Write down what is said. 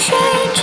change